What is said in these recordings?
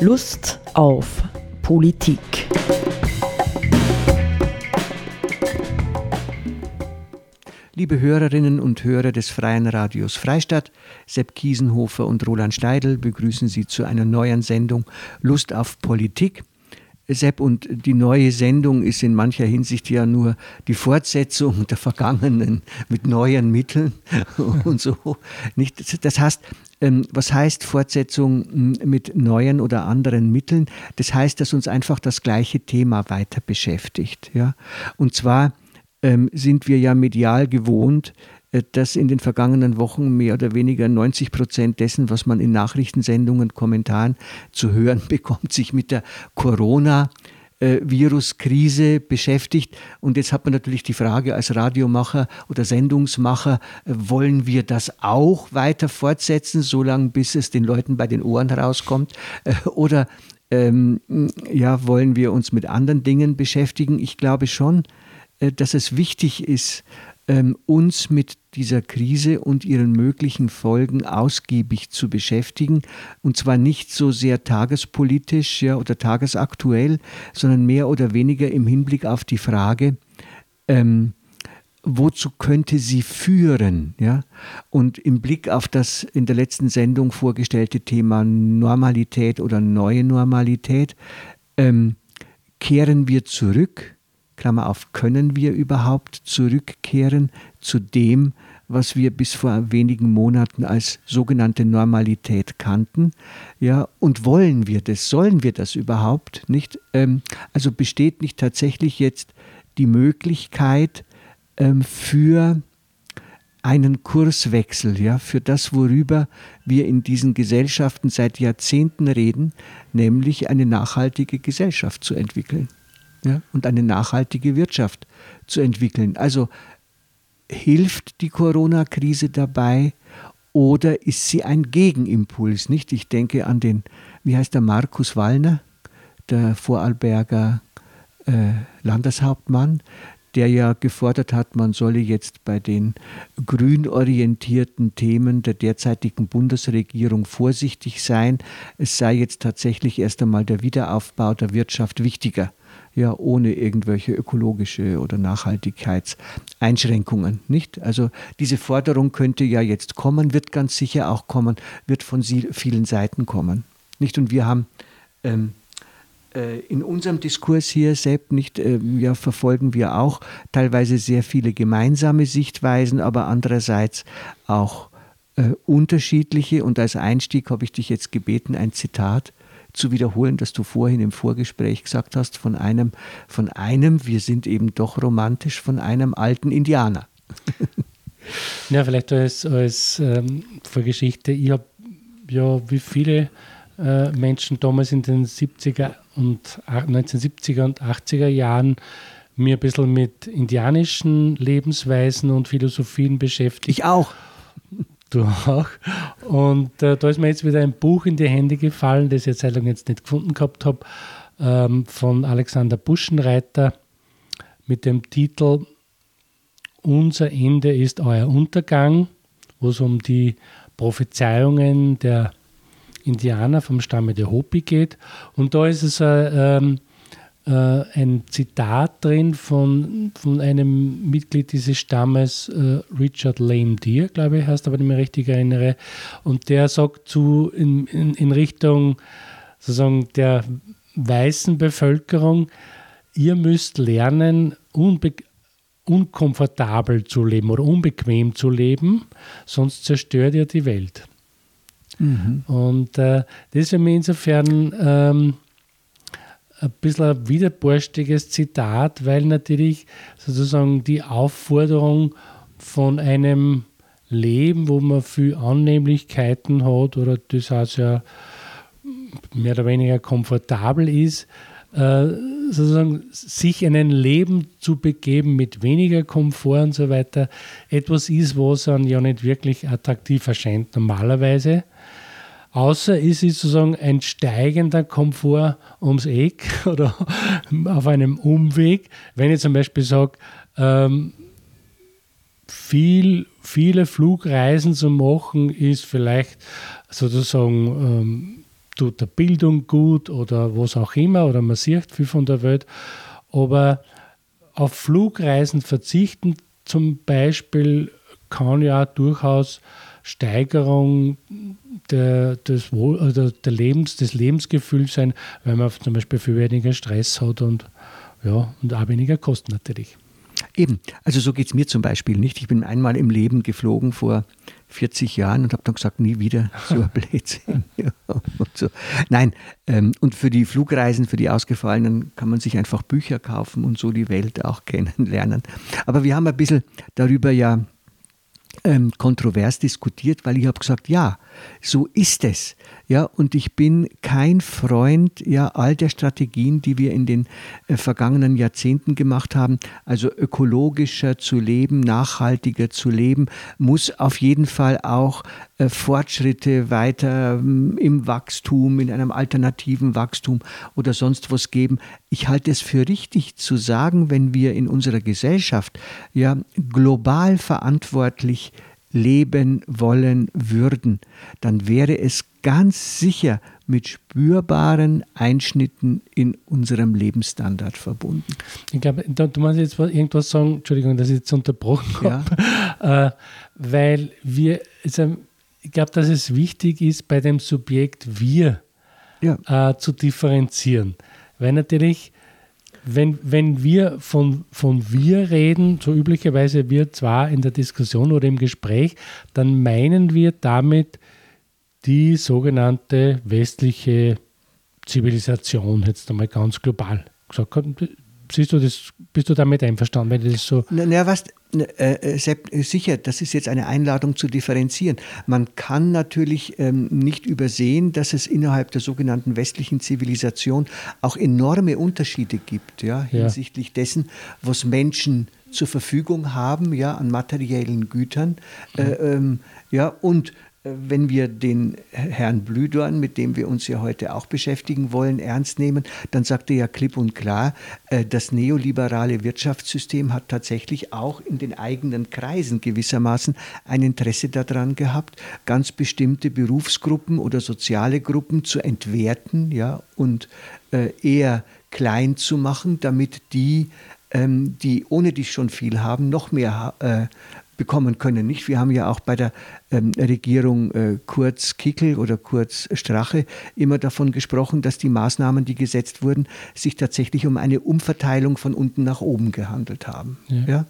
Lust auf Politik. Liebe Hörerinnen und Hörer des Freien Radios Freistadt, Sepp Kiesenhofer und Roland Steidl begrüßen Sie zu einer neuen Sendung Lust auf Politik. Sepp, und die neue Sendung ist in mancher Hinsicht ja nur die Fortsetzung der vergangenen mit neuen Mitteln und so. Nicht, das heißt, ähm, was heißt Fortsetzung hm, mit neuen oder anderen Mitteln? Das heißt, dass uns einfach das gleiche Thema weiter beschäftigt. Ja? Und zwar ähm, sind wir ja medial gewohnt, dass in den vergangenen Wochen mehr oder weniger 90 Prozent dessen, was man in Nachrichtensendungen, Kommentaren zu hören bekommt, sich mit der Corona- Viruskrise beschäftigt. Und jetzt hat man natürlich die Frage als Radiomacher oder Sendungsmacher, äh, wollen wir das auch weiter fortsetzen, solange bis es den Leuten bei den Ohren rauskommt? Äh, oder ähm, ja, wollen wir uns mit anderen Dingen beschäftigen? Ich glaube schon, dass es wichtig ist, ähm, uns mit dieser Krise und ihren möglichen Folgen ausgiebig zu beschäftigen. Und zwar nicht so sehr tagespolitisch ja, oder tagesaktuell, sondern mehr oder weniger im Hinblick auf die Frage, ähm, wozu könnte sie führen? Ja? Und im Blick auf das in der letzten Sendung vorgestellte Thema Normalität oder neue Normalität, ähm, kehren wir zurück Klammer auf, können wir überhaupt zurückkehren zu dem, was wir bis vor wenigen Monaten als sogenannte Normalität kannten? Ja, und wollen wir das? Sollen wir das überhaupt nicht? Ähm, also besteht nicht tatsächlich jetzt die Möglichkeit ähm, für einen Kurswechsel, ja, für das, worüber wir in diesen Gesellschaften seit Jahrzehnten reden, nämlich eine nachhaltige Gesellschaft zu entwickeln ja, und eine nachhaltige Wirtschaft zu entwickeln. Also hilft die Corona-Krise dabei oder ist sie ein Gegenimpuls? Nicht? Ich denke an den, wie heißt der Markus Wallner, der Vorarlberger äh, Landeshauptmann, der ja gefordert hat, man solle jetzt bei den grün orientierten Themen der derzeitigen Bundesregierung vorsichtig sein. Es sei jetzt tatsächlich erst einmal der Wiederaufbau der Wirtschaft wichtiger ja ohne irgendwelche ökologische oder Nachhaltigkeitseinschränkungen, nicht? Also diese Forderung könnte ja jetzt kommen, wird ganz sicher auch kommen, wird von vielen Seiten kommen, nicht? Und wir haben ähm, äh, in unserem Diskurs hier selbst nicht, äh, ja, verfolgen wir auch teilweise sehr viele gemeinsame Sichtweisen, aber andererseits auch äh, unterschiedliche. Und als Einstieg habe ich dich jetzt gebeten, ein Zitat zu wiederholen, das du vorhin im Vorgespräch gesagt hast, von einem, von einem, wir sind eben doch romantisch, von einem alten Indianer. ja, vielleicht als, als ähm, Vorgeschichte. Ich habe ja wie viele äh, Menschen damals in den 70er und 1970er und 80er Jahren mir ein bisschen mit indianischen Lebensweisen und Philosophien beschäftigt. Ich auch. Du auch. Und äh, da ist mir jetzt wieder ein Buch in die Hände gefallen, das ich jetzt lang jetzt nicht gefunden gehabt habe, ähm, von Alexander Buschenreiter mit dem Titel Unser Ende ist euer Untergang, wo es um die Prophezeiungen der Indianer vom Stamme der Hopi geht. Und da ist es äh, ähm, äh, ein Zitat drin von, von einem Mitglied dieses Stammes, äh, Richard Lame Deer, glaube ich, heißt, aber nicht mehr richtig erinnere. Und der sagt zu in, in, in Richtung sozusagen der weißen Bevölkerung, ihr müsst lernen, unbe unkomfortabel zu leben oder unbequem zu leben, sonst zerstört ihr die Welt. Mhm. Und äh, das ist für mich insofern ähm, ein bisschen ein widerborstiges Zitat, weil natürlich sozusagen die Aufforderung von einem Leben, wo man viel Annehmlichkeiten hat oder das heißt ja mehr oder weniger komfortabel ist, äh, sozusagen sich in ein Leben zu begeben mit weniger Komfort und so weiter, etwas ist, was dann ja nicht wirklich attraktiv erscheint normalerweise. Außer es ist sozusagen ein steigender Komfort ums Eck oder auf einem Umweg. Wenn ich zum Beispiel sage, ähm, viel, viele Flugreisen zu machen, ist vielleicht sozusagen ähm, tut der Bildung gut oder was auch immer, oder man sieht viel von der Welt. Aber auf Flugreisen verzichten zum Beispiel kann ja durchaus Steigerung der, des, also der Lebens, des Lebensgefühls sein, weil man zum Beispiel viel weniger Stress hat und, ja, und auch weniger Kosten natürlich. Eben, also so geht es mir zum Beispiel nicht. Ich bin einmal im Leben geflogen vor 40 Jahren und habe dann gesagt, nie wieder so ein Blödsinn. ja, und so. Nein, ähm, und für die Flugreisen, für die Ausgefallenen kann man sich einfach Bücher kaufen und so die Welt auch kennenlernen. Aber wir haben ein bisschen darüber ja ähm, kontrovers diskutiert, weil ich habe gesagt, ja, so ist es. Ja, und ich bin kein Freund ja, all der Strategien, die wir in den äh, vergangenen Jahrzehnten gemacht haben. Also ökologischer zu leben, nachhaltiger zu leben, muss auf jeden Fall auch äh, Fortschritte weiter ähm, im Wachstum, in einem alternativen Wachstum oder sonst was geben. Ich halte es für richtig zu sagen, wenn wir in unserer Gesellschaft ja global verantwortlich leben wollen würden, dann wäre es ganz sicher mit spürbaren Einschnitten in unserem Lebensstandard verbunden. Ich glaube, du meinst jetzt irgendwas sagen, Entschuldigung, dass ich jetzt unterbrochen ja. habe, äh, weil wir, also ich glaube, dass es wichtig ist, bei dem Subjekt wir ja. äh, zu differenzieren. Weil natürlich wenn, wenn wir von, von wir reden, so üblicherweise wir zwar in der Diskussion oder im Gespräch, dann meinen wir damit die sogenannte westliche Zivilisation, jetzt einmal ganz global gesagt. Siehst du das, bist du damit einverstanden, wenn das so. Na, na was, äh, äh, Sepp, sicher, das ist jetzt eine Einladung zu differenzieren. Man kann natürlich ähm, nicht übersehen, dass es innerhalb der sogenannten westlichen Zivilisation auch enorme Unterschiede gibt, ja, hinsichtlich ja. dessen, was Menschen zur Verfügung haben, ja, an materiellen Gütern. Äh, ähm, ja, und wenn wir den Herrn Blüdorn, mit dem wir uns ja heute auch beschäftigen wollen, ernst nehmen, dann sagt er ja klipp und klar, äh, das neoliberale Wirtschaftssystem hat tatsächlich auch in den eigenen Kreisen gewissermaßen ein Interesse daran gehabt, ganz bestimmte Berufsgruppen oder soziale Gruppen zu entwerten ja, und äh, eher klein zu machen, damit die ähm, die ohne dich schon viel haben, noch mehr äh, bekommen können. Nicht? Wir haben ja auch bei der ähm, Regierung äh, Kurz Kickel oder Kurz Strache immer davon gesprochen, dass die Maßnahmen, die gesetzt wurden, sich tatsächlich um eine Umverteilung von unten nach oben gehandelt haben. Ja. ja?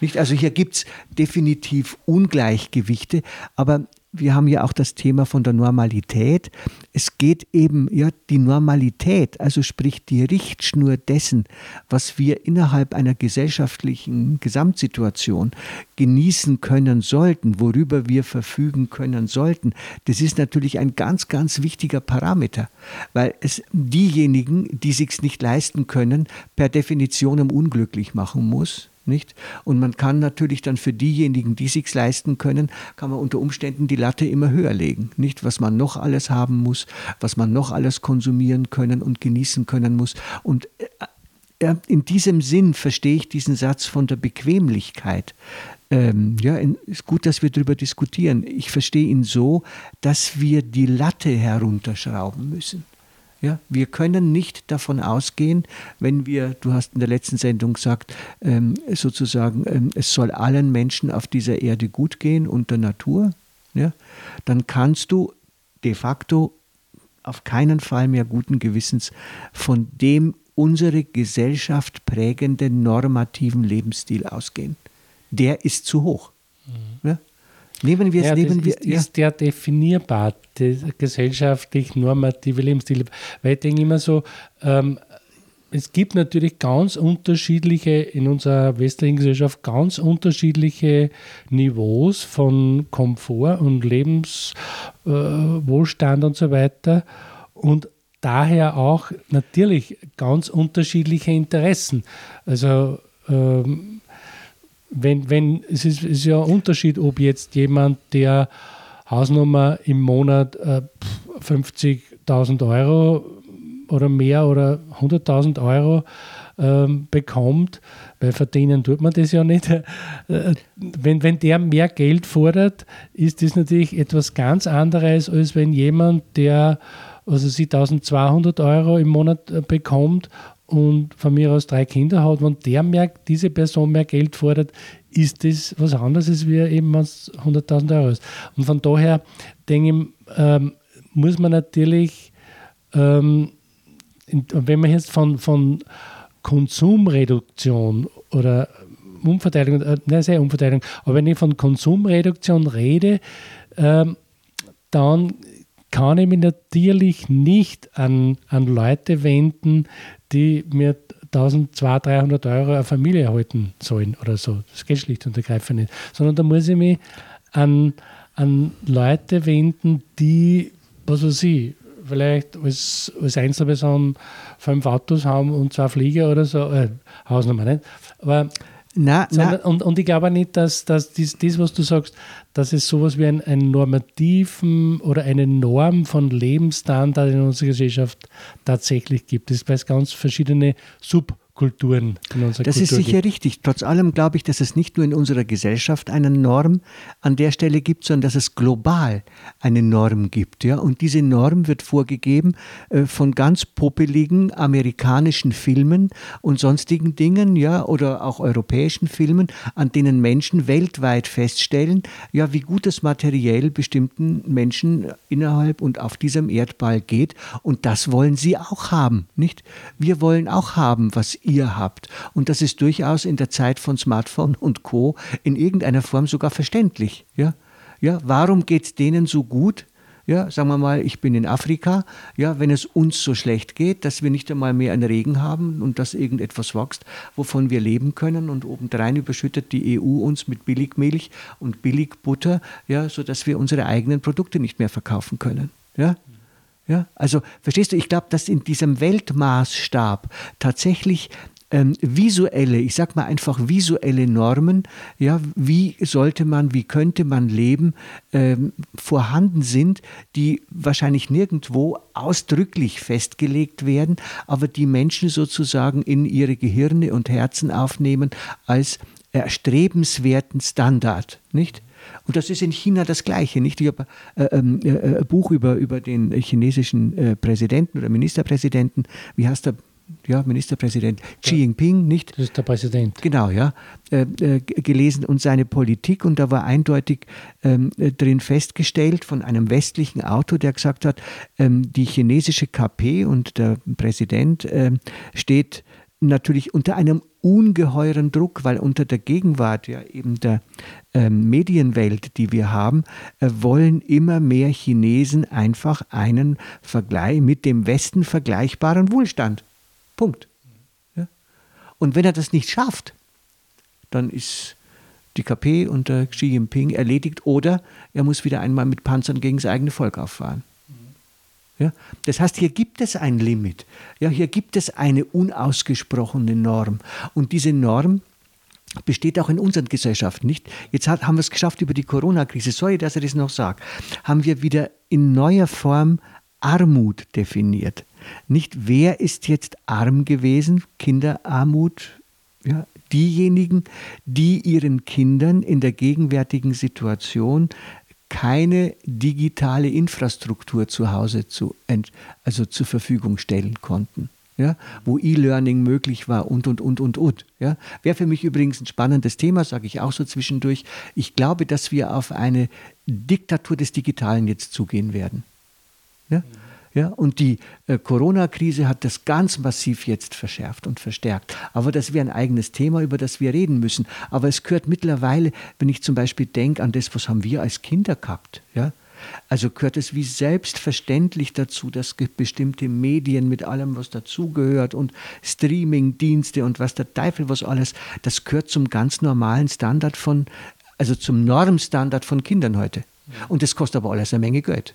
Nicht? Also hier gibt es definitiv Ungleichgewichte, aber wir haben ja auch das Thema von der Normalität. Es geht eben, ja, die Normalität, also sprich die Richtschnur dessen, was wir innerhalb einer gesellschaftlichen Gesamtsituation genießen können sollten, worüber wir verfügen können sollten, das ist natürlich ein ganz, ganz wichtiger Parameter, weil es diejenigen, die sich's nicht leisten können, per Definition unglücklich machen muss nicht? Und man kann natürlich dann für diejenigen, die sich leisten können, kann man unter Umständen die Latte immer höher legen, nicht? Was man noch alles haben muss, was man noch alles konsumieren können und genießen können muss. Und äh, in diesem Sinn verstehe ich diesen Satz von der Bequemlichkeit. Ähm, ja, ist gut, dass wir darüber diskutieren. Ich verstehe ihn so, dass wir die Latte herunterschrauben müssen. Ja, wir können nicht davon ausgehen, wenn wir, du hast in der letzten Sendung gesagt, ähm, sozusagen, ähm, es soll allen Menschen auf dieser Erde gut gehen und der Natur, ja, dann kannst du de facto auf keinen Fall mehr guten Gewissens von dem unsere Gesellschaft prägenden normativen Lebensstil ausgehen. Der ist zu hoch. Mhm. Ja? Nehmen wir es, ja, nehmen wir. Ist, ja. ist der definierbar, gesellschaftlich normative Lebensstil? Weil ich denke immer so, ähm, es gibt natürlich ganz unterschiedliche, in unserer westlichen Gesellschaft, ganz unterschiedliche Niveaus von Komfort und Lebenswohlstand äh, und so weiter. Und daher auch natürlich ganz unterschiedliche Interessen. Also ähm, wenn, wenn, es ist, ist ja ein Unterschied, ob jetzt jemand, der Hausnummer im Monat äh, 50.000 Euro oder mehr oder 100.000 Euro ähm, bekommt, weil verdienen tut man das ja nicht. Äh, wenn, wenn der mehr Geld fordert, ist das natürlich etwas ganz anderes, als wenn jemand, der also sie 1200 Euro im Monat äh, bekommt und von mir aus drei Kinder hat, wenn der merkt, diese Person mehr Geld fordert, ist das was anderes, als wie eben, wenn es 100.000 Euro ist. Und von daher denke ich, ähm, muss man natürlich, ähm, wenn man jetzt von, von Konsumreduktion oder Umverteilung, äh, nein, sehr Umverteilung, aber wenn ich von Konsumreduktion rede, ähm, dann kann ich mich natürlich nicht an, an Leute wenden, die mir 1200, 300 Euro eine Familie erhalten sollen oder so. Das geht schlicht und ergreifend nicht. Sondern da muss ich mich an, an Leute wenden, die, was weiß ich, vielleicht als, als Einzelperson fünf Autos haben und zwei Flieger oder so, äh, Hausnummer nicht. Aber na, Sondern, und, und ich glaube nicht, dass, dass dies, das, was du sagst, dass es sowas wie einen, einen normativen oder eine Norm von Lebensstandard in unserer Gesellschaft tatsächlich gibt. Es weiß ganz verschiedene Sub- Kulturen in unserer Das Kultur ist sicher gibt. richtig. Trotz allem glaube ich, dass es nicht nur in unserer Gesellschaft eine Norm an der Stelle gibt, sondern dass es global eine Norm gibt. Ja? Und diese Norm wird vorgegeben äh, von ganz popeligen amerikanischen Filmen und sonstigen Dingen, ja, oder auch europäischen Filmen, an denen Menschen weltweit feststellen, ja, wie gut es materiell bestimmten Menschen innerhalb und auf diesem Erdball geht. Und das wollen sie auch haben, nicht? Wir wollen auch haben, was ihr habt. Und das ist durchaus in der Zeit von Smartphone und Co. in irgendeiner Form sogar verständlich. Ja? Ja, warum geht es denen so gut? Ja, sagen wir mal, ich bin in Afrika, ja, wenn es uns so schlecht geht, dass wir nicht einmal mehr einen Regen haben und dass irgendetwas wächst, wovon wir leben können und obendrein überschüttet die EU uns mit Billigmilch und Billigbutter, ja, sodass wir unsere eigenen Produkte nicht mehr verkaufen können. Ja? Ja, also verstehst du, ich glaube, dass in diesem Weltmaßstab tatsächlich ähm, visuelle, ich sag mal einfach visuelle Normen, ja, wie sollte man, wie könnte man leben, ähm, vorhanden sind, die wahrscheinlich nirgendwo ausdrücklich festgelegt werden, aber die Menschen sozusagen in ihre Gehirne und Herzen aufnehmen als erstrebenswerten Standard, nicht? Und das ist in China das Gleiche. Nicht? Ich habe äh, ähm, äh, äh, ein Buch über, über den chinesischen äh, Präsidenten oder Ministerpräsidenten, wie heißt der? Ja, Ministerpräsident Xi Jinping, nicht? Das ist der Präsident. Genau, ja. Äh, äh, gelesen und seine Politik und da war eindeutig ähm, drin festgestellt von einem westlichen Autor, der gesagt hat, ähm, die chinesische KP und der Präsident ähm, steht natürlich unter einem ungeheuren Druck, weil unter der Gegenwart ja eben der äh, Medienwelt, die wir haben, äh, wollen immer mehr Chinesen einfach einen Vergleich mit dem Westen vergleichbaren Wohlstand. Punkt. Ja? Und wenn er das nicht schafft, dann ist die KP unter Xi Jinping erledigt oder er muss wieder einmal mit Panzern gegen das eigene Volk auffahren. Ja? Das heißt, hier gibt es ein Limit. Ja, hier gibt es eine unausgesprochene Norm. Und diese Norm besteht auch in unseren Gesellschaften nicht. Jetzt hat, haben wir es geschafft über die Corona-Krise, sorry, dass ich das noch sage, haben wir wieder in neuer Form Armut definiert. Nicht wer ist jetzt arm gewesen, Kinderarmut, ja, diejenigen, die ihren Kindern in der gegenwärtigen Situation keine digitale Infrastruktur zu Hause zu, also zur Verfügung stellen konnten. Ja, wo E-Learning möglich war und, und, und, und, und. Ja. Wäre für mich übrigens ein spannendes Thema, sage ich auch so zwischendurch. Ich glaube, dass wir auf eine Diktatur des Digitalen jetzt zugehen werden. Ja? Mhm. Ja, und die äh, Corona-Krise hat das ganz massiv jetzt verschärft und verstärkt. Aber das wäre ein eigenes Thema, über das wir reden müssen. Aber es gehört mittlerweile, wenn ich zum Beispiel denke an das, was haben wir als Kinder gehabt, ja, also gehört es wie selbstverständlich dazu, dass bestimmte Medien mit allem, was dazugehört und Streaming-Dienste und was der Teufel was alles, das gehört zum ganz normalen Standard von, also zum Normstandard von Kindern heute. Und das kostet aber alles eine Menge Geld.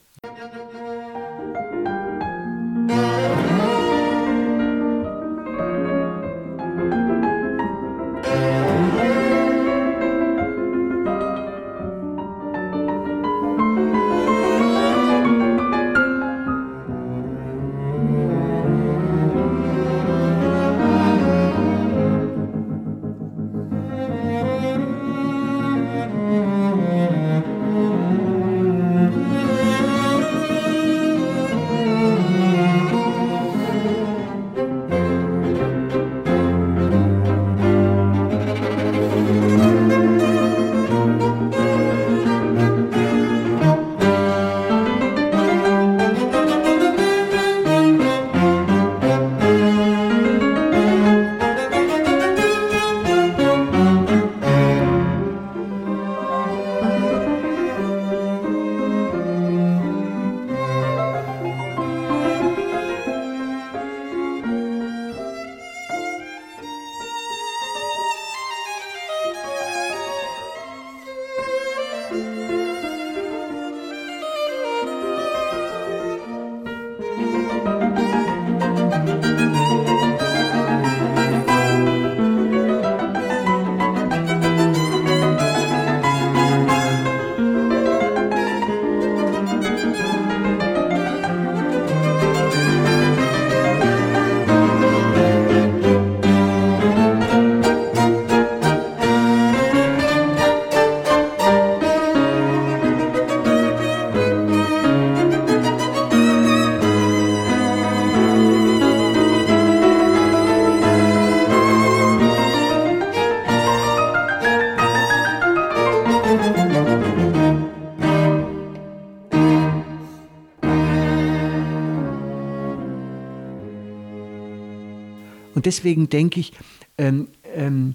Und deswegen denke ich, ähm, ähm,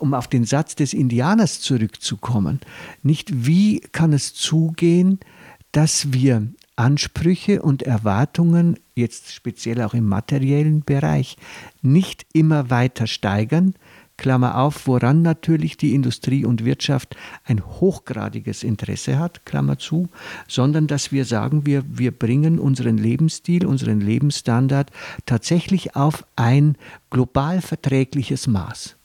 um auf den Satz des Indianers zurückzukommen, nicht wie kann es zugehen, dass wir Ansprüche und Erwartungen, jetzt speziell auch im materiellen Bereich, nicht immer weiter steigern, Klammer auf, woran natürlich die Industrie und Wirtschaft ein hochgradiges Interesse hat, Klammer zu, sondern dass wir sagen, wir, wir bringen unseren Lebensstil, unseren Lebensstandard tatsächlich auf ein global verträgliches Maß.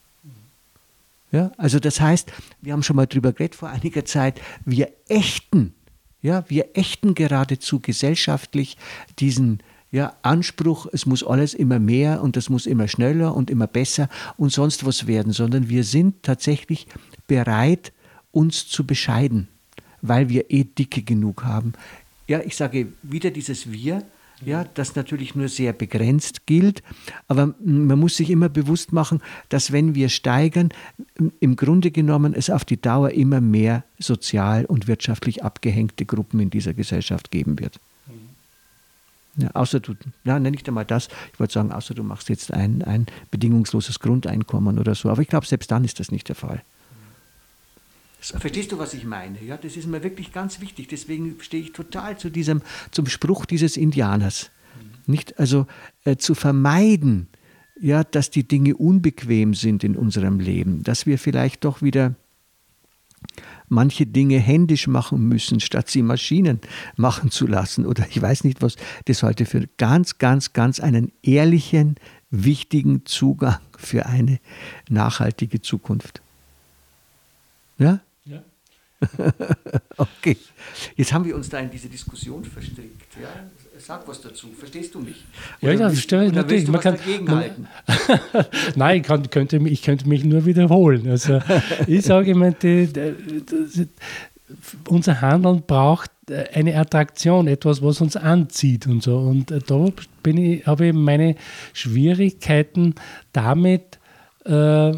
Ja, also das heißt, wir haben schon mal drüber geredet vor einiger Zeit, wir ächten, ja, wir ächten geradezu gesellschaftlich diesen ja, Anspruch, es muss alles immer mehr und es muss immer schneller und immer besser und sonst was werden, sondern wir sind tatsächlich bereit, uns zu bescheiden, weil wir eh dicke genug haben. Ja, ich sage wieder dieses Wir, ja, das natürlich nur sehr begrenzt gilt. Aber man muss sich immer bewusst machen, dass wenn wir steigern, im Grunde genommen es auf die Dauer immer mehr sozial und wirtschaftlich abgehängte Gruppen in dieser Gesellschaft geben wird. Ja, außer du, ja, nenne ich dir mal das, ich wollte sagen, außer du machst jetzt ein, ein bedingungsloses Grundeinkommen oder so. Aber ich glaube, selbst dann ist das nicht der Fall. Verstehst du, was ich meine? Ja, das ist mir wirklich ganz wichtig. Deswegen stehe ich total zu diesem, zum Spruch dieses Indianers. Nicht, also äh, zu vermeiden, ja, dass die Dinge unbequem sind in unserem Leben, dass wir vielleicht doch wieder manche Dinge händisch machen müssen, statt sie Maschinen machen zu lassen. Oder ich weiß nicht, was das heute für ganz, ganz, ganz einen ehrlichen, wichtigen Zugang für eine nachhaltige Zukunft. Ja? Ja. okay. Jetzt haben wir uns da in diese Diskussion verstrickt. Ja? Sag was dazu. Verstehst du mich? Oder ja, ja, verstehe ich natürlich. Man kann, man, Nein, ich, kann, könnte, ich könnte mich nur wiederholen. Also ich sage immer, die, die, die, unser Handeln braucht äh, eine Attraktion, etwas, was uns anzieht und so. Und äh, da bin ich, habe ich meine Schwierigkeiten damit, äh,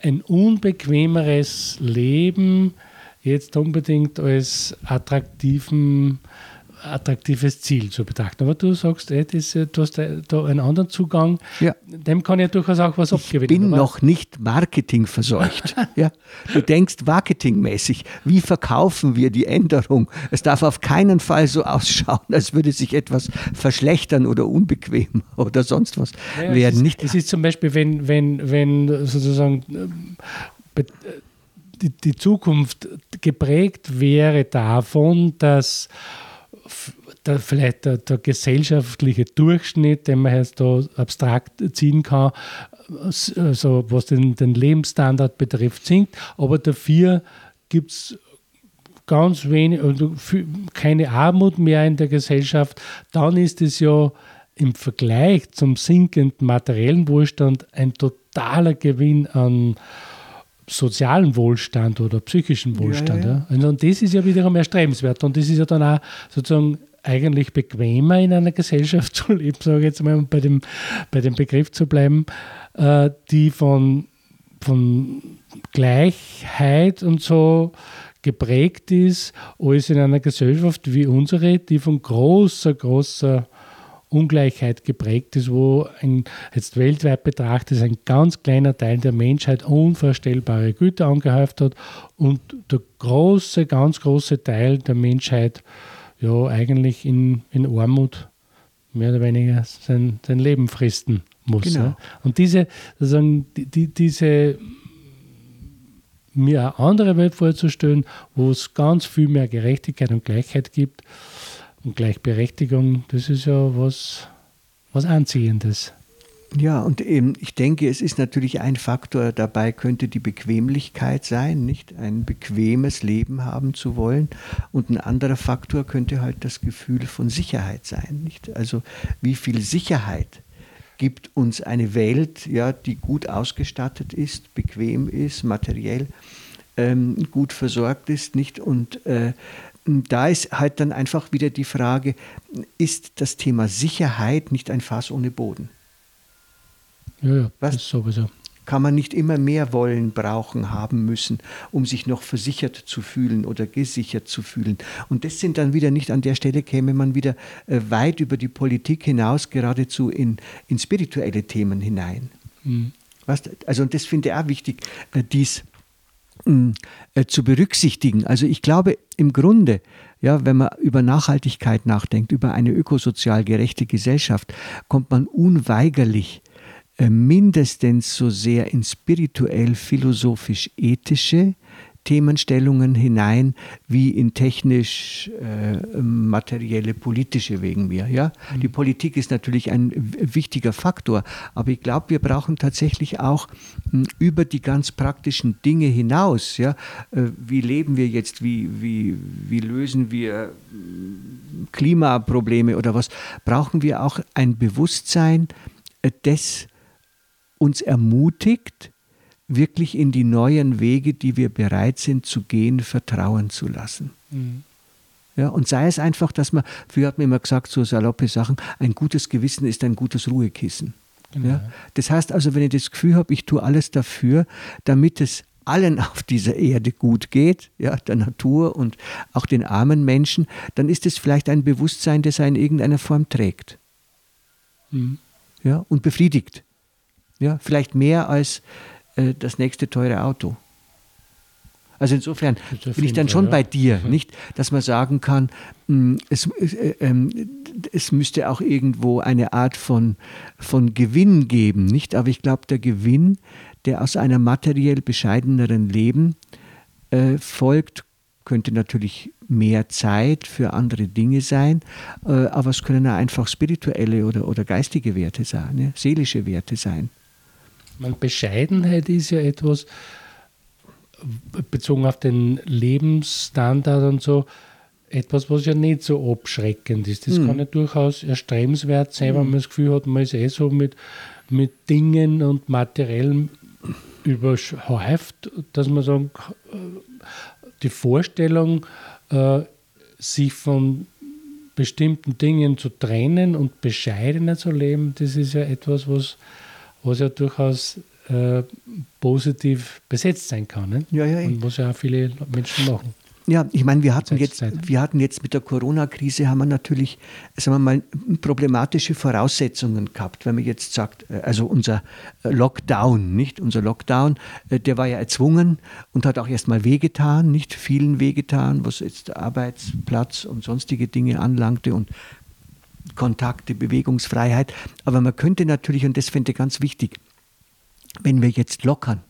ein unbequemeres Leben jetzt unbedingt als attraktiven attraktives Ziel zu betrachten. Aber du sagst, ey, das, du hast da einen anderen Zugang, ja. dem kann ja durchaus auch was abgewinnen. Ich bin noch nicht marketingverseucht. ja. Du denkst marketingmäßig, wie verkaufen wir die Änderung? Es darf auf keinen Fall so ausschauen, als würde sich etwas verschlechtern oder unbequem oder sonst was ja, werden. Es ist, es ist zum Beispiel, wenn, wenn, wenn sozusagen äh, die, die Zukunft geprägt wäre davon, dass der, vielleicht der, der, gesellschaftliche Durchschnitt, den man jetzt da abstrakt ziehen kann, also was den, den Lebensstandard betrifft, sinkt. Aber dafür gibt es ganz wenig, also keine Armut mehr in der Gesellschaft. Dann ist es ja im Vergleich zum sinkenden materiellen Wohlstand ein totaler Gewinn an sozialen Wohlstand oder psychischen Wohlstand. Ja, ja. Ja. Und das ist ja wiederum erstrebenswert. Und das ist ja dann auch sozusagen eigentlich bequemer in einer Gesellschaft zu leben, sage ich jetzt mal, um bei dem, bei dem Begriff zu bleiben, äh, die von, von Gleichheit und so geprägt ist, als in einer Gesellschaft wie unsere, die von großer, großer Ungleichheit geprägt ist, wo ein, jetzt weltweit betrachtet ein ganz kleiner Teil der Menschheit unvorstellbare Güter angehäuft hat und der große, ganz große Teil der Menschheit ja eigentlich in, in Armut mehr oder weniger sein, sein Leben fristen muss. Genau. Ja. Und diese, sozusagen, die, die, diese mir eine andere Welt vorzustellen, wo es ganz viel mehr Gerechtigkeit und Gleichheit gibt, und Gleichberechtigung, das ist ja was, was Anziehendes. Ja, und eben, ich denke, es ist natürlich ein Faktor dabei, könnte die Bequemlichkeit sein, nicht ein bequemes Leben haben zu wollen. Und ein anderer Faktor könnte halt das Gefühl von Sicherheit sein, nicht? Also, wie viel Sicherheit gibt uns eine Welt, ja, die gut ausgestattet ist, bequem ist, materiell ähm, gut versorgt ist, nicht? Und äh, da ist halt dann einfach wieder die Frage, ist das Thema Sicherheit nicht ein Fass ohne Boden? Ja, ja, Was? das sowieso. kann man nicht immer mehr wollen, brauchen, haben müssen, um sich noch versichert zu fühlen oder gesichert zu fühlen. Und das sind dann wieder nicht an der Stelle, käme man wieder äh, weit über die Politik hinaus, geradezu in, in spirituelle Themen hinein. Mhm. Was, also, und das finde ich auch wichtig, äh, dies zu berücksichtigen. Also ich glaube im Grunde, ja, wenn man über Nachhaltigkeit nachdenkt, über eine ökosozial gerechte Gesellschaft, kommt man unweigerlich äh, mindestens so sehr in spirituell, philosophisch, ethische Themenstellungen hinein wie in technisch äh, materielle politische wegen mir. Ja? Mhm. Die Politik ist natürlich ein wichtiger Faktor, aber ich glaube, wir brauchen tatsächlich auch mh, hm, über die ganz praktischen Dinge hinaus, ja? Äh, wie leben wir jetzt, wie, wie, wie lösen wir hm, Klimaprobleme oder was, brauchen wir auch ein Bewusstsein, äh, das uns ermutigt, wirklich in die neuen Wege, die wir bereit sind zu gehen, vertrauen zu lassen. Mhm. Ja, und sei es einfach, dass man, früher hat man immer gesagt, so saloppe Sachen, ein gutes Gewissen ist ein gutes Ruhekissen. Genau. Ja, das heißt also, wenn ich das Gefühl habe, ich tue alles dafür, damit es allen auf dieser Erde gut geht, ja, der Natur und auch den armen Menschen, dann ist es vielleicht ein Bewusstsein, das er in irgendeiner Form trägt. Mhm. Ja, und befriedigt. Ja, vielleicht mehr als äh, das nächste teure Auto. Also insofern bin ich dann schon bei dir, nicht, dass man sagen kann, mm, es, äh, ähm, es müsste auch irgendwo eine Art von, von Gewinn geben, nicht? Aber ich glaube, der Gewinn, der aus einem materiell bescheideneren Leben äh, folgt, könnte natürlich mehr Zeit für andere Dinge sein, äh, aber es können auch einfach spirituelle oder, oder geistige Werte sein, ne? seelische Werte sein. Man, Bescheidenheit ist ja etwas, bezogen auf den Lebensstandard und so, etwas, was ja nicht so abschreckend ist. Das mhm. kann ja durchaus erstrebenswert sein, wenn hm. man das Gefühl hat, man ist eh so mit, mit Dingen und Materiellen überhäuft, dass man sagen, die Vorstellung, äh, sich von bestimmten Dingen zu trennen und bescheidener zu leben, das ist ja etwas, was was ja durchaus äh, positiv besetzt sein kann. Ne? Ja, ja, Und was ja auch viele Menschen machen. Ja, ich meine, wir hatten jetzt, wir hatten jetzt mit der Corona-Krise haben wir natürlich, sagen wir mal, problematische Voraussetzungen gehabt. Wenn man jetzt sagt, äh, also unser äh, Lockdown, nicht unser Lockdown, äh, der war ja erzwungen und hat auch erstmal wehgetan, nicht vielen wehgetan, was jetzt Arbeitsplatz und sonstige Dinge anlangte und Kontakte, Bewegungsfreiheit. Aber man könnte natürlich, und das finde ich ganz wichtig, wenn wir jetzt lockern,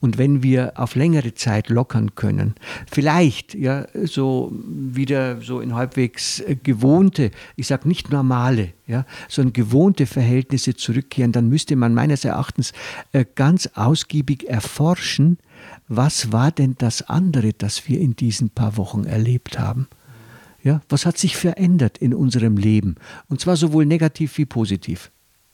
und wenn wir auf längere Zeit lockern können, vielleicht ja so wieder so in halbwegs äh, gewohnte, ich sage nicht normale, ja, sondern gewohnte Verhältnisse zurückkehren, dann müsste man meines Erachtens äh, ganz ausgiebig erforschen, was war denn das andere, das wir in diesen paar Wochen erlebt haben. Ja, was hat sich verändert in unserem Leben? Und zwar sowohl negativ wie positiv.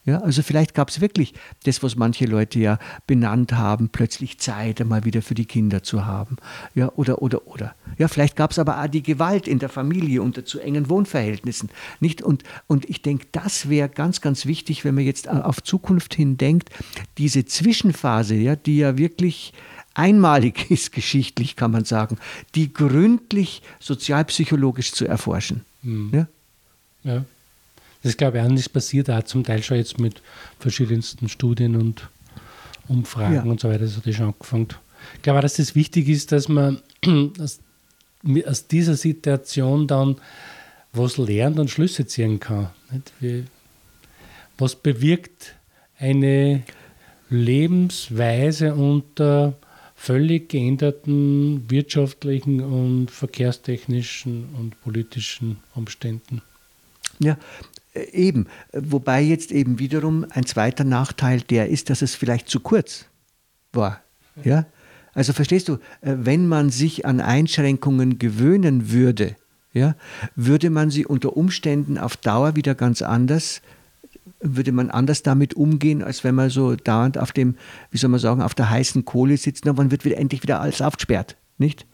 Ja, also vielleicht gab es wirklich das, was manche Leute ja benannt haben, plötzlich Zeit einmal wieder für die Kinder zu haben. Ja, oder, oder, oder. Ja, vielleicht gab es aber auch die Gewalt in der Familie unter zu engen Wohnverhältnissen. Nicht? Und, und ich denke, das wäre ganz, ganz wichtig, wenn man jetzt auf Zukunft hin denkt, diese Zwischenphase, ja, die ja wirklich einmalig ist geschichtlich, kann man sagen, die gründlich sozialpsychologisch zu erforschen. Mhm. Ja? ja. Das glaube ich auch nicht passiert, auch zum Teil schon jetzt mit verschiedensten Studien und Umfragen ja. und so weiter, das hat ja schon angefangen. Ich glaube auch, dass das wichtig ist, dass man aus, aus dieser Situation dann was lernt und Schlüsse ziehen kann. Wie, was bewirkt eine Lebensweise unter völlig geänderten wirtschaftlichen und verkehrstechnischen und politischen Umständen. Ja, äh, eben. Wobei jetzt eben wiederum ein zweiter Nachteil der ist, dass es vielleicht zu kurz war. Ja? Also verstehst du, äh, wenn man sich an Einschränkungen gewöhnen würde, ja, würde man sie unter Umständen auf Dauer wieder ganz anders äh, würde man anders damit umgehen, als wenn man so dauernd auf dem, wie soll man sagen, auf der heißen Kohle sitzt und man wird wieder endlich wieder alles aufgesperrt, nicht?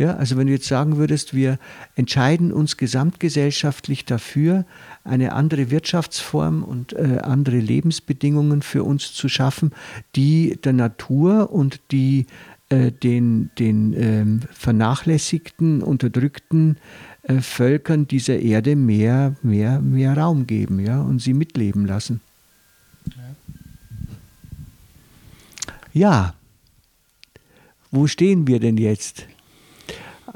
Ja, also wenn du jetzt sagen würdest, wir entscheiden uns gesamtgesellschaftlich dafür, eine andere Wirtschaftsform und äh, andere Lebensbedingungen für uns zu schaffen, die der Natur und die äh, den, den ähm, vernachlässigten, unterdrückten äh, Völkern dieser Erde mehr, mehr, mehr Raum geben ja, und sie mitleben lassen. Ja, wo stehen wir denn jetzt?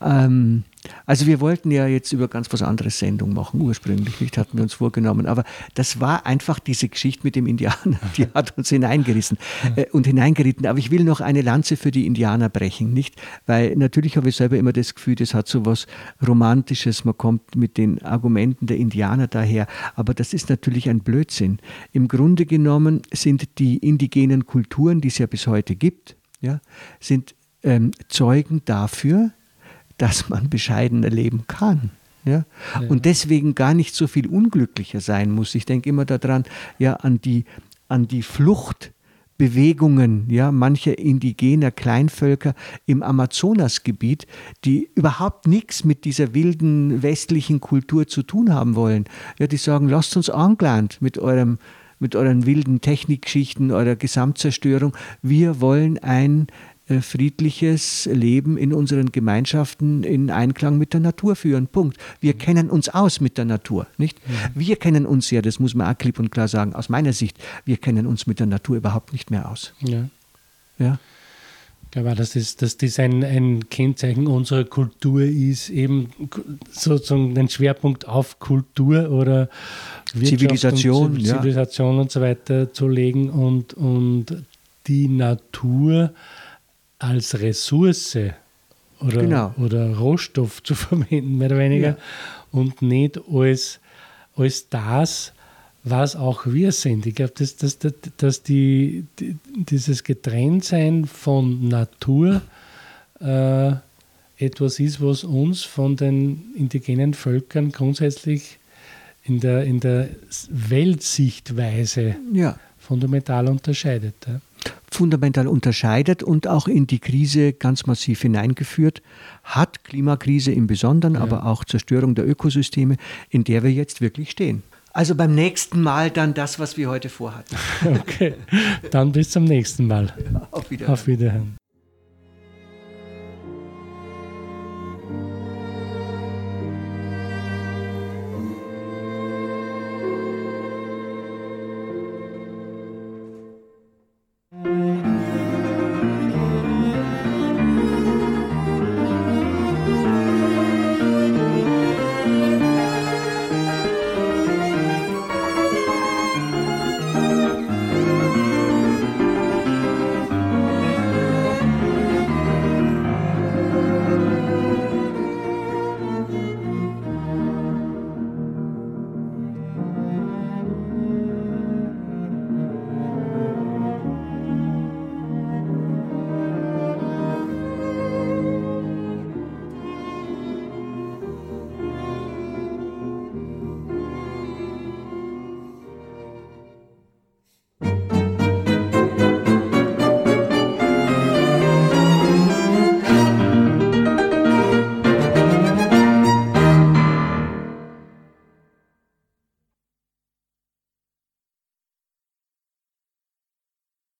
Ähm, also wir wollten ja jetzt über ganz was anderes Sendung machen, ursprünglich, nicht, hatten wir uns vorgenommen. Aber das war einfach diese Geschichte mit dem Indianer, die hat uns hineingerissen äh, und hineingeritten. Aber ich will noch eine Lanze für die Indianer brechen, nicht? Weil natürlich habe ich selber immer das Gefühl, das hat so was Romantisches, man kommt mit den Argumenten der Indianer daher. Aber das ist natürlich ein Blödsinn. Im Grunde genommen sind die indigenen Kulturen, die es ja bis heute gibt, ja, sind ähm, Zeugen dafür, dass man bescheidener leben kann. Ja? ja? Und deswegen gar nicht so viel unglücklicher sein muss. Ich denke immer daran, ja, an die, an die Fluchtbewegungen ja, mancher indigener Kleinvölker im Amazonasgebiet, die überhaupt nichts mit dieser wilden westlichen Kultur zu tun haben wollen. Ja, die sagen, lasst uns angelernt mit eurem mit euren wilden Technikgeschichten, eurer Gesamtzerstörung. Wir wollen ein friedliches Leben in unseren Gemeinschaften in Einklang mit der Natur führen. Punkt. Wir kennen uns aus mit der Natur, nicht? Wir kennen uns ja, das muss man auch klipp und klar sagen, aus meiner Sicht, wir kennen uns mit der Natur überhaupt nicht mehr aus. Ja. ja? Dass das, dass das ein, ein Kennzeichen unserer Kultur ist, eben sozusagen den Schwerpunkt auf Kultur oder Zivilisation, und Zivilisation ja. und so weiter zu legen und, und die Natur als Ressource oder, genau. oder Rohstoff zu verwenden, mehr oder weniger, ja. und nicht als, als das, was auch wir sind. Ich glaube, dass, dass, dass die, die, dieses Getrenntsein von Natur äh, etwas ist, was uns von den indigenen Völkern grundsätzlich in der, in der Weltsichtweise ja. Fundamental unterscheidet. Ja fundamental unterscheidet und auch in die Krise ganz massiv hineingeführt hat, Klimakrise im Besonderen, ja. aber auch Zerstörung der Ökosysteme, in der wir jetzt wirklich stehen. Also beim nächsten Mal dann das, was wir heute vorhatten. Okay, dann bis zum nächsten Mal. Auf Wiederhören. Auf Wiederhören.